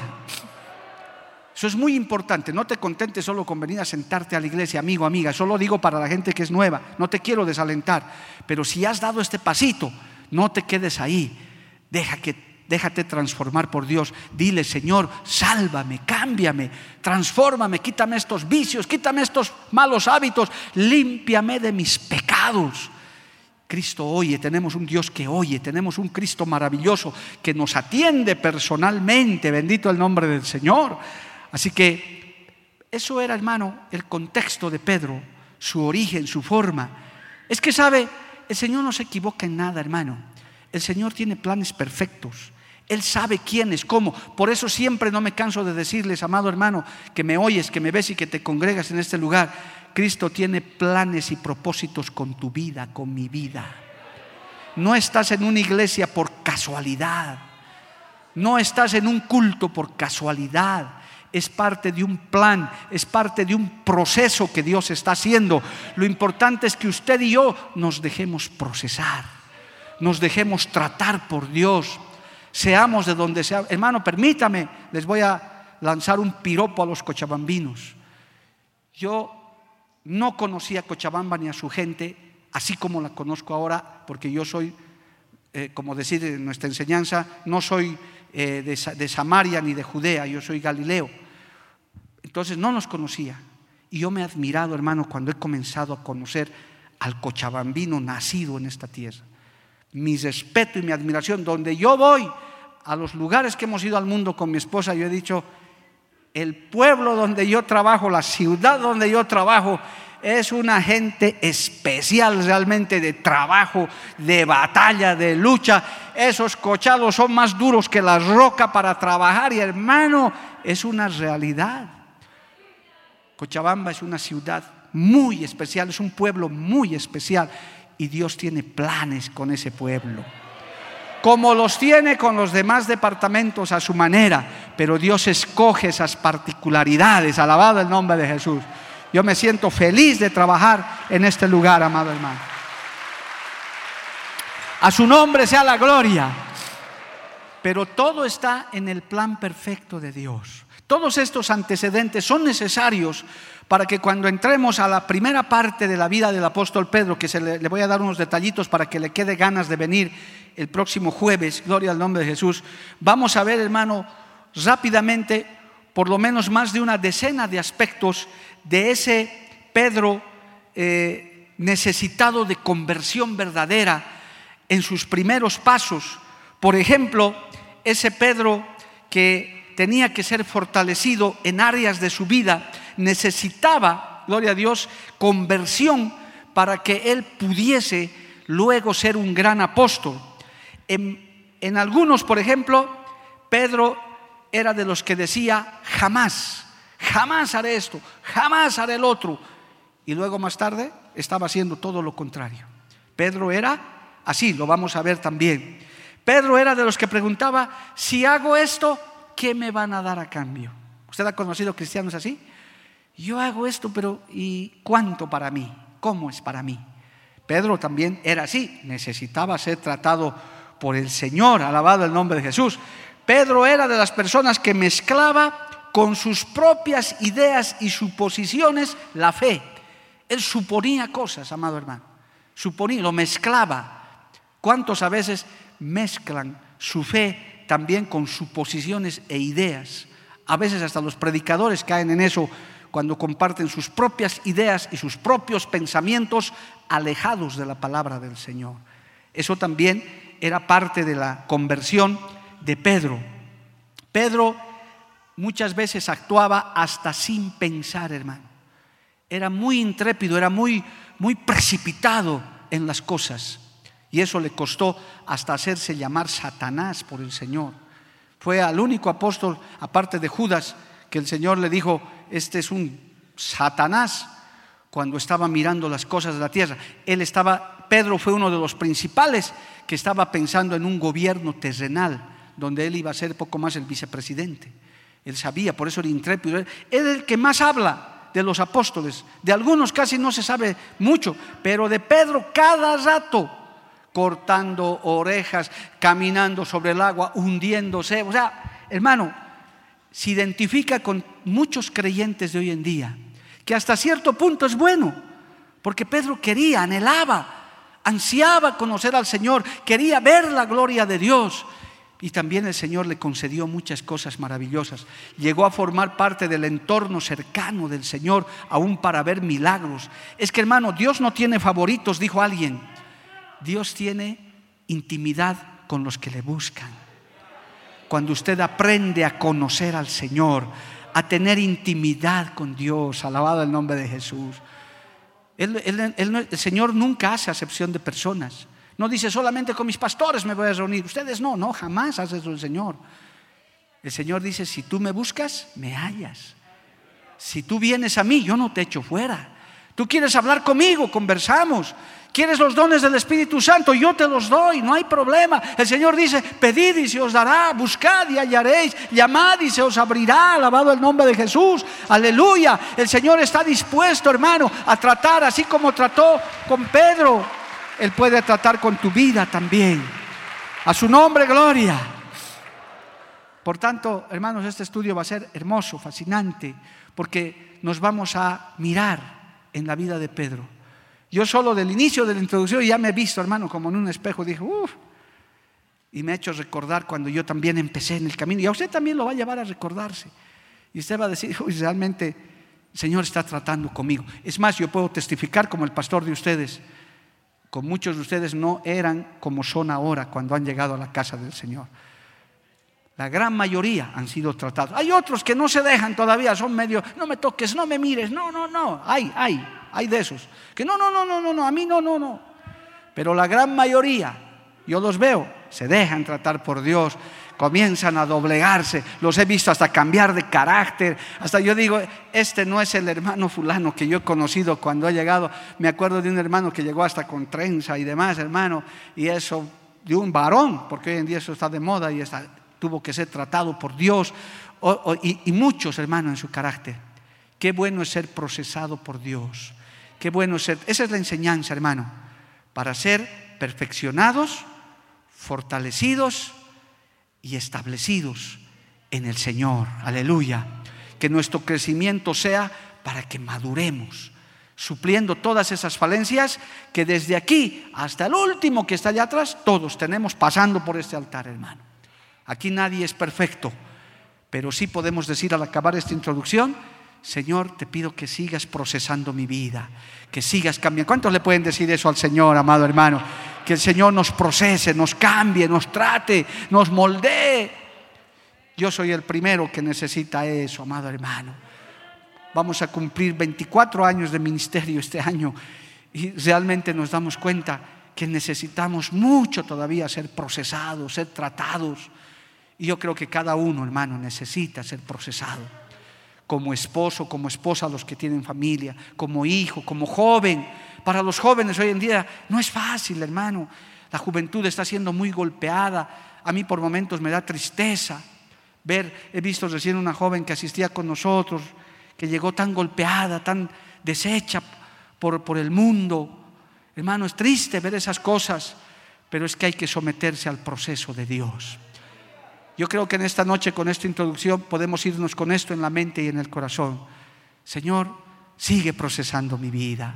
Eso es muy importante. No te contentes solo con venir a sentarte a la iglesia, amigo, amiga. Solo digo para la gente que es nueva. No te quiero desalentar. Pero si has dado este pasito, no te quedes ahí. Deja que déjate transformar por Dios. Dile, Señor, sálvame, cámbiame, transfórmame, quítame estos vicios, quítame estos malos hábitos, límpiame de mis pecados. Cristo oye, tenemos un Dios que oye, tenemos un Cristo maravilloso que nos atiende personalmente, bendito el nombre del Señor. Así que eso era, hermano, el contexto de Pedro, su origen, su forma. Es que sabe, el Señor no se equivoca en nada, hermano. El Señor tiene planes perfectos. Él sabe quién es, cómo. Por eso siempre no me canso de decirles, amado hermano, que me oyes, que me ves y que te congregas en este lugar. Cristo tiene planes y propósitos con tu vida, con mi vida. No estás en una iglesia por casualidad. No estás en un culto por casualidad. Es parte de un plan, es parte de un proceso que Dios está haciendo. Lo importante es que usted y yo nos dejemos procesar, nos dejemos tratar por Dios seamos de donde sea. Hermano, permítame, les voy a lanzar un piropo a los cochabambinos. Yo no conocía Cochabamba ni a su gente, así como la conozco ahora, porque yo soy, eh, como decir en nuestra enseñanza, no soy eh, de, de Samaria ni de Judea, yo soy Galileo. Entonces no nos conocía. Y yo me he admirado, hermano, cuando he comenzado a conocer al cochabambino nacido en esta tierra. Mi respeto y mi admiración, donde yo voy, a los lugares que hemos ido al mundo con mi esposa, yo he dicho, el pueblo donde yo trabajo, la ciudad donde yo trabajo, es una gente especial realmente de trabajo, de batalla, de lucha. Esos cochados son más duros que la roca para trabajar y hermano, es una realidad. Cochabamba es una ciudad muy especial, es un pueblo muy especial y Dios tiene planes con ese pueblo como los tiene con los demás departamentos a su manera, pero Dios escoge esas particularidades, alabado el nombre de Jesús. Yo me siento feliz de trabajar en este lugar, amado hermano. A su nombre sea la gloria. Pero todo está en el plan perfecto de Dios. Todos estos antecedentes son necesarios para que cuando entremos a la primera parte de la vida del apóstol Pedro, que se le, voy a dar unos detallitos para que le quede ganas de venir el próximo jueves, gloria al nombre de Jesús, vamos a ver, hermano, rápidamente, por lo menos más de una decena de aspectos de ese Pedro eh, necesitado de conversión verdadera en sus primeros pasos. Por ejemplo, ese Pedro que tenía que ser fortalecido en áreas de su vida, necesitaba, gloria a Dios, conversión para que él pudiese luego ser un gran apóstol. En, algunos, por ejemplo, Pedro era de los que decía, jamás, jamás haré esto, jamás haré el otro. Y luego más tarde estaba haciendo todo lo contrario. Pedro era así, lo vamos a ver también. Pedro era de los que preguntaba, si hago esto, ¿qué me van a dar a cambio? ¿Usted ha conocido cristianos así? Yo hago esto, pero ¿y cuánto para mí? ¿Cómo es para mí? Pedro también era así, necesitaba ser tratado por el Señor, alabado el nombre de Jesús. Pedro era de las personas que mezclaba con sus propias ideas y suposiciones la fe. Él suponía cosas, amado hermano. Suponía, lo mezclaba. ¿Cuántos a veces mezclan su fe también con suposiciones e ideas? A veces hasta los predicadores caen en eso cuando comparten sus propias ideas y sus propios pensamientos alejados de la palabra del Señor. Eso también era parte de la conversión de Pedro. Pedro muchas veces actuaba hasta sin pensar, hermano. Era muy intrépido, era muy, muy precipitado en las cosas. Y eso le costó hasta hacerse llamar Satanás por el Señor. Fue al único apóstol, aparte de Judas, que el Señor le dijo, este es un Satanás, cuando estaba mirando las cosas de la tierra. Él estaba, Pedro fue uno de los principales que estaba pensando en un gobierno terrenal, donde él iba a ser poco más el vicepresidente. Él sabía, por eso era intrépido. Él es el que más habla de los apóstoles. De algunos casi no se sabe mucho, pero de Pedro cada rato cortando orejas, caminando sobre el agua, hundiéndose. O sea, hermano, se identifica con muchos creyentes de hoy en día, que hasta cierto punto es bueno, porque Pedro quería, anhelaba ansiaba conocer al Señor, quería ver la gloria de Dios. Y también el Señor le concedió muchas cosas maravillosas. Llegó a formar parte del entorno cercano del Señor, aún para ver milagros. Es que hermano, Dios no tiene favoritos, dijo alguien. Dios tiene intimidad con los que le buscan. Cuando usted aprende a conocer al Señor, a tener intimidad con Dios, alabado el nombre de Jesús, el Señor nunca hace acepción de personas. No dice solamente con mis pastores me voy a reunir. Ustedes no, no, jamás hace eso el Señor. El Señor dice, si tú me buscas, me hallas. Si tú vienes a mí, yo no te echo fuera. Tú quieres hablar conmigo, conversamos. ¿Quieres los dones del Espíritu Santo? Yo te los doy, no hay problema. El Señor dice, pedid y se os dará, buscad y hallaréis, llamad y se os abrirá, alabado el nombre de Jesús. Aleluya. El Señor está dispuesto, hermano, a tratar así como trató con Pedro. Él puede tratar con tu vida también. A su nombre, gloria. Por tanto, hermanos, este estudio va a ser hermoso, fascinante, porque nos vamos a mirar en la vida de Pedro. Yo solo del inicio de la introducción ya me he visto, hermano, como en un espejo, dije, uff, y me ha hecho recordar cuando yo también empecé en el camino. Y a usted también lo va a llevar a recordarse. Y usted va a decir, uy, realmente el Señor está tratando conmigo. Es más, yo puedo testificar como el pastor de ustedes, con muchos de ustedes no eran como son ahora cuando han llegado a la casa del Señor. La gran mayoría han sido tratados. Hay otros que no se dejan todavía, son medio, no me toques, no me mires, no, no, no. Hay, hay, hay de esos. Que no, no, no, no, no, no, a mí no, no, no. Pero la gran mayoría, yo los veo, se dejan tratar por Dios, comienzan a doblegarse, los he visto hasta cambiar de carácter, hasta yo digo, este no es el hermano fulano que yo he conocido cuando ha llegado, me acuerdo de un hermano que llegó hasta con trenza y demás, hermano, y eso de un varón, porque hoy en día eso está de moda y tuvo que ser tratado por Dios, y, muchos, hermanos, en su carácter. Qué bueno es ser procesado por Dios. Qué bueno ser. Esa es la enseñanza, hermano, para ser perfeccionados, fortalecidos y establecidos en el Señor. Aleluya. Que nuestro crecimiento sea para que maduremos, supliendo todas esas falencias que desde aquí hasta el último que está allá atrás, todos tenemos pasando por este altar, hermano. Aquí nadie es perfecto, pero sí podemos decir al acabar esta introducción, Señor, te pido que sigas procesando mi vida, que sigas cambiando. ¿Cuántos le pueden decir eso al Señor, amado hermano? Que el Señor nos procese, nos cambie, nos trate, nos moldee. Yo soy el primero que necesita eso, amado hermano. Vamos a cumplir 24 años de ministerio este año y realmente nos damos cuenta que necesitamos mucho todavía ser procesados, ser tratados y yo creo que cada uno, hermano, necesita ser procesado. Como esposo, como esposa, los que tienen familia, como hijo, como joven. Para los jóvenes hoy en día no es fácil, hermano. La juventud está siendo muy golpeada. A mí por momentos me da tristeza ver, he visto recién una joven que asistía con nosotros, que llegó tan golpeada, tan deshecha por, por el mundo. Hermano, es triste ver esas cosas, pero es que hay que someterse al proceso de Dios. Yo creo que en esta noche con esta introducción podemos irnos con esto en la mente y en el corazón. Señor, sigue procesando mi vida.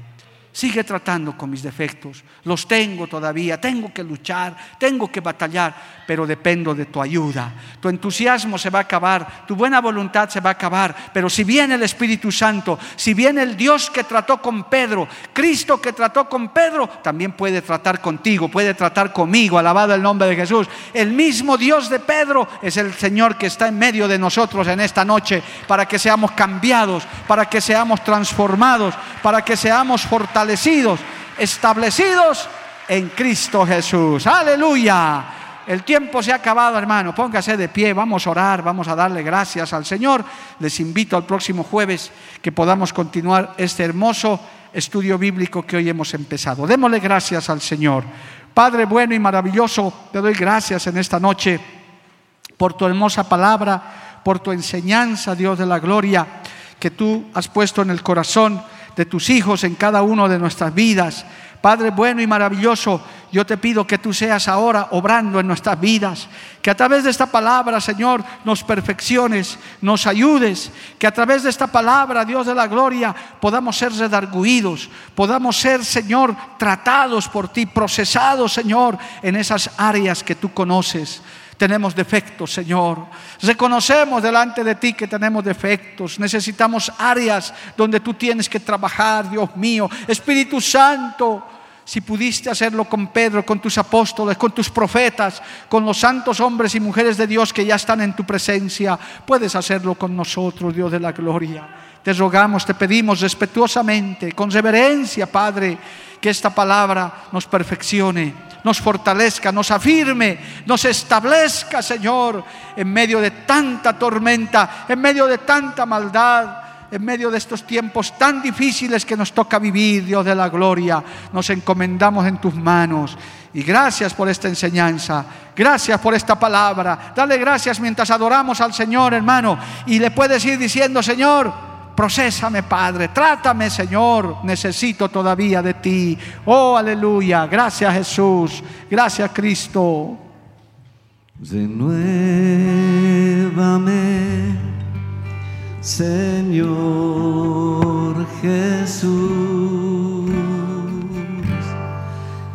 Sigue tratando con mis defectos. Los tengo todavía. Tengo que luchar, tengo que batallar, pero dependo de tu ayuda. Tu entusiasmo se va a acabar, tu buena voluntad se va a acabar. Pero si viene el Espíritu Santo, si viene el Dios que trató con Pedro, Cristo que trató con Pedro, también puede tratar contigo, puede tratar conmigo. Alabado el nombre de Jesús. El mismo Dios de Pedro es el Señor que está en medio de nosotros en esta noche para que seamos cambiados, para que seamos transformados, para que seamos fortalecidos establecidos en Cristo Jesús. Aleluya. El tiempo se ha acabado, hermano. Póngase de pie, vamos a orar, vamos a darle gracias al Señor. Les invito al próximo jueves que podamos continuar este hermoso estudio bíblico que hoy hemos empezado. Démosle gracias al Señor. Padre bueno y maravilloso, te doy gracias en esta noche por tu hermosa palabra, por tu enseñanza, Dios de la gloria, que tú has puesto en el corazón de tus hijos en cada una de nuestras vidas. Padre bueno y maravilloso, yo te pido que tú seas ahora obrando en nuestras vidas, que a través de esta palabra, Señor, nos perfecciones, nos ayudes, que a través de esta palabra, Dios de la gloria, podamos ser redarguidos, podamos ser, Señor, tratados por ti, procesados, Señor, en esas áreas que tú conoces. Tenemos defectos, Señor. Reconocemos delante de ti que tenemos defectos. Necesitamos áreas donde tú tienes que trabajar, Dios mío. Espíritu Santo, si pudiste hacerlo con Pedro, con tus apóstoles, con tus profetas, con los santos hombres y mujeres de Dios que ya están en tu presencia, puedes hacerlo con nosotros, Dios de la gloria. Te rogamos, te pedimos respetuosamente, con reverencia, Padre, que esta palabra nos perfeccione nos fortalezca, nos afirme, nos establezca, Señor, en medio de tanta tormenta, en medio de tanta maldad, en medio de estos tiempos tan difíciles que nos toca vivir, Dios de la gloria. Nos encomendamos en tus manos. Y gracias por esta enseñanza. Gracias por esta palabra. Dale gracias mientras adoramos al Señor, hermano. Y le puedes ir diciendo, Señor, Procésame, Padre. Trátame, Señor. Necesito todavía de ti. Oh, aleluya. Gracias, Jesús. Gracias, Cristo. Renuévame, Señor Jesús,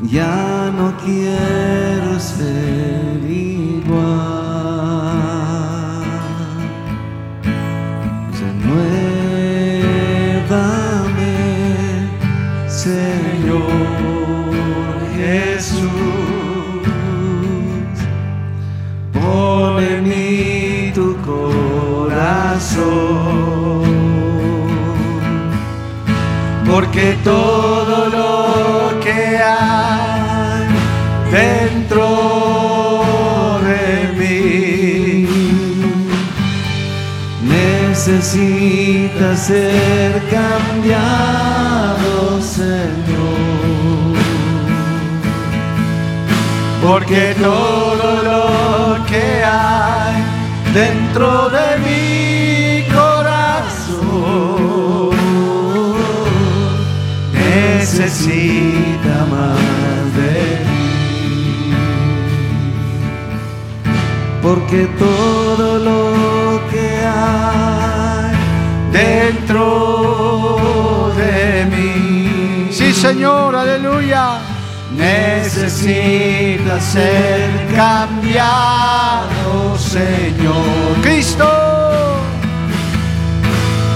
ya no quiero ser en mí tu corazón, porque todo lo que hay dentro de mí necesita ser cambiado, Señor. Porque todo lo que hay dentro de mi corazón necesita más de ti porque todo lo que hay dentro de mí Sí, Señor, aleluya. Necesita ser cambiado, Señor. Cristo.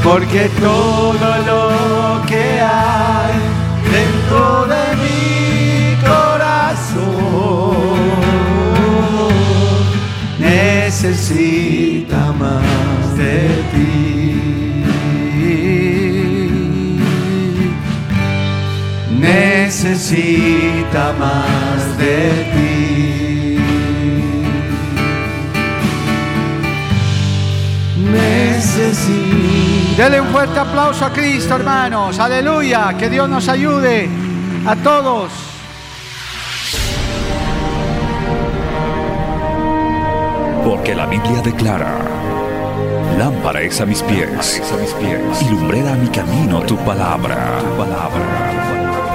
Porque todo lo que hay dentro de mi corazón necesita más de Necesita más de ti. Necesita Dele un fuerte aplauso a Cristo, hermanos. Aleluya. Que Dios nos ayude a todos. Porque la Biblia declara, lámpara es a mis pies, a mis pies, y lumbrera a mi camino tu palabra, tu palabra.